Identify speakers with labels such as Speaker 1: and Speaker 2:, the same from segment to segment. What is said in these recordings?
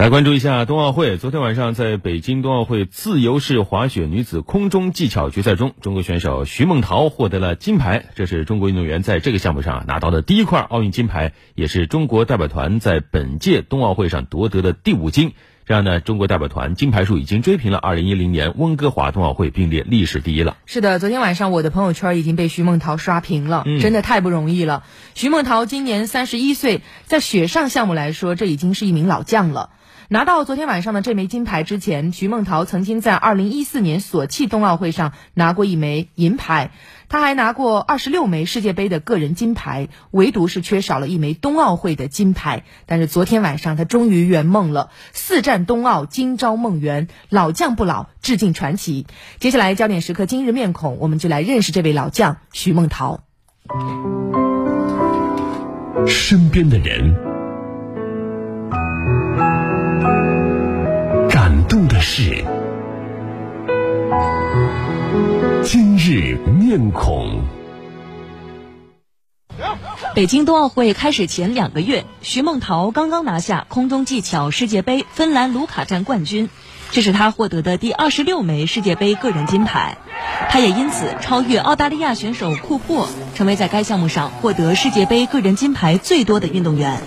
Speaker 1: 来关注一下冬奥会。昨天晚上，在北京冬奥会自由式滑雪女子空中技巧决赛中，中国选手徐梦桃获得了金牌。这是中国运动员在这个项目上拿到的第一块奥运金牌，也是中国代表团在本届冬奥会上夺得的第五金。这样呢，中国代表团金牌数已经追平了2010年温哥华冬奥会，并列历史第一了。
Speaker 2: 是的，昨天晚上我的朋友圈已经被徐梦桃刷屏了，真的太不容易了。徐梦桃今年三十一岁，在雪上项目来说，这已经是一名老将了。拿到昨天晚上的这枚金牌之前，徐梦桃曾经在2014年索契冬奥会上拿过一枚银牌，他还拿过26枚世界杯的个人金牌，唯独是缺少了一枚冬奥会的金牌。但是昨天晚上他终于圆梦了，四战冬奥，今朝梦圆，老将不老，致敬传奇。接下来焦点时刻今日面孔，我们就来认识这位老将徐梦桃。
Speaker 3: 身边的人。面孔。
Speaker 4: 北京冬奥会开始前两个月，徐梦桃刚刚拿下空中技巧世界杯芬兰卢卡站冠军，这是她获得的第二十六枚世界杯个人金牌。她也因此超越澳大利亚选手库珀，成为在该项目上获得世界杯个人金牌最多的运动员。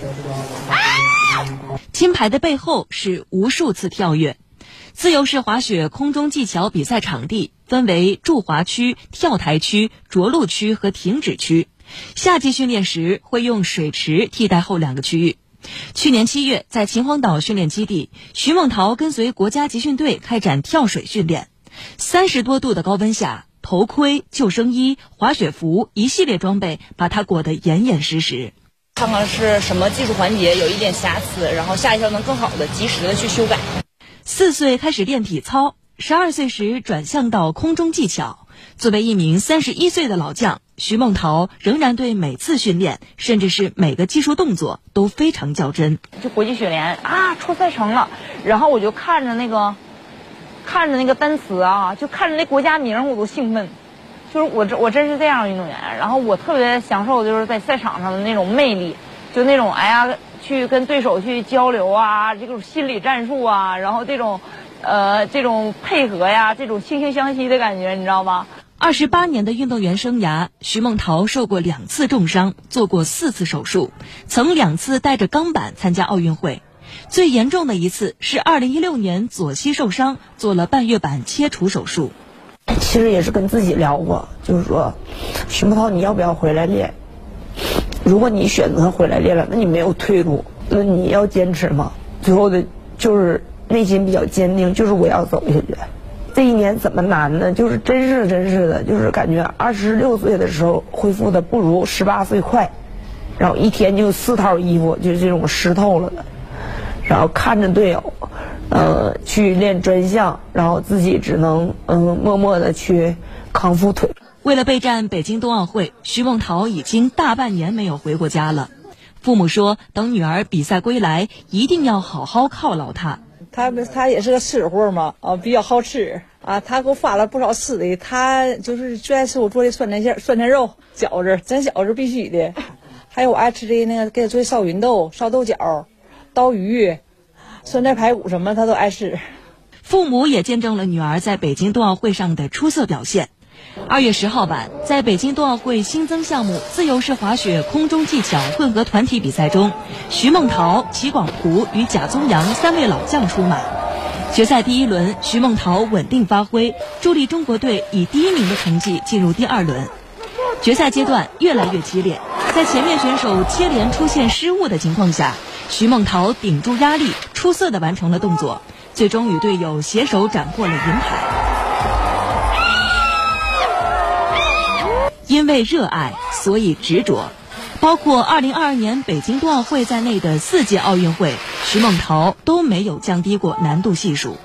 Speaker 4: 金牌的背后是无数次跳跃。自由式滑雪空中技巧比赛场地分为助滑区、跳台区、着陆区和停止区。夏季训练时会用水池替代后两个区域。去年七月，在秦皇岛训练基地，徐梦桃跟随国家集训队开展跳水训练。三十多度的高温下，头盔、救生衣、滑雪服一系列装备把他裹得严严实实。
Speaker 5: 看看是什么技术环节有一点瑕疵，然后下一条能更好的、及时的去修改。
Speaker 4: 四岁开始练体操，十二岁时转向到空中技巧。作为一名三十一岁的老将，徐梦桃仍然对每次训练，甚至是每个技术动作都非常较真。
Speaker 5: 就国际雪联啊，出赛程了，然后我就看着那个，看着那个单词啊，就看着那国家名，我都兴奋。就是我这我真是这样运动员，然后我特别享受就是在赛场上的那种魅力，就那种哎呀。去跟对手去交流啊，这种心理战术啊，然后这种，呃，这种配合呀，这种惺惺相惜的感觉，你知道吗？
Speaker 4: 二十八年的运动员生涯，徐梦桃受过两次重伤，做过四次手术，曾两次带着钢板参加奥运会。最严重的一次是二零一六年左膝受伤，做了半月板切除手术。
Speaker 6: 其实也是跟自己聊过，就是说，徐梦桃，你要不要回来练？如果你选择回来练了，那你没有退路，那你要坚持吗？最后的，就是内心比较坚定，就是我要走下去。这一年怎么难呢？就是真是真是的，就是感觉二十六岁的时候恢复的不如十八岁快，然后一天就四套衣服，就这种湿透了的，然后看着队友，呃，去练专项，然后自己只能嗯默默的去康复腿。
Speaker 4: 为了备战北京冬奥会，徐梦桃已经大半年没有回过家了。父母说，等女儿比赛归来，一定要好好犒劳她。
Speaker 7: 他他也是个吃货嘛，啊，比较好吃啊。她给我发了不少吃的，她就是最爱吃我做的酸菜馅、酸菜肉、饺子，咱饺子必须的。还有我爱吃的那个，给她做的烧芸豆、烧豆角、刀鱼、酸菜排骨什么，她都爱吃。
Speaker 4: 父母也见证了女儿在北京冬奥会上的出色表现。二月十号晚，在北京冬奥会新增项目自由式滑雪空中技巧混合团体比赛中，徐梦桃、齐广璞与贾宗洋三位老将出马。决赛第一轮，徐梦桃稳定发挥，助力中国队以第一名的成绩进入第二轮。决赛阶段越来越激烈，在前面选手接连出现失误的情况下，徐梦桃顶住压力，出色的完成了动作，最终与队友携手斩获了银牌。因为热爱，所以执着。包括2022年北京冬奥会在内的四届奥运会，徐梦桃都没有降低过难度系数。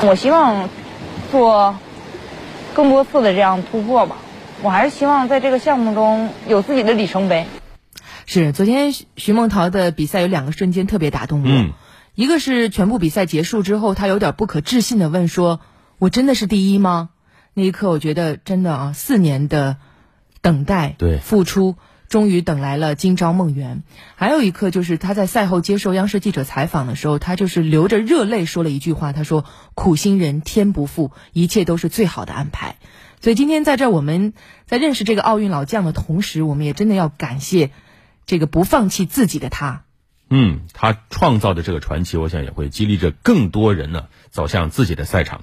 Speaker 5: 我希望做更多次的这样突破吧。我还是希望在这个项目中有自己的里程碑。
Speaker 2: 是，昨天徐梦桃的比赛有两个瞬间特别打动我，一个是全部比赛结束之后，她有点不可置信的问说：“我真的是第一吗？”那一刻，我觉得真的啊，四年的等待、
Speaker 1: 对
Speaker 2: 付出，终于等来了今朝梦圆。还有一刻就是他在赛后接受央视记者采访的时候，他就是流着热泪说了一句话，他说：“苦心人天不负，一切都是最好的安排。”所以今天在这，我们在认识这个奥运老将的同时，我们也真的要感谢这个不放弃自己的他。
Speaker 1: 嗯，他创造的这个传奇，我想也会激励着更多人呢走向自己的赛场。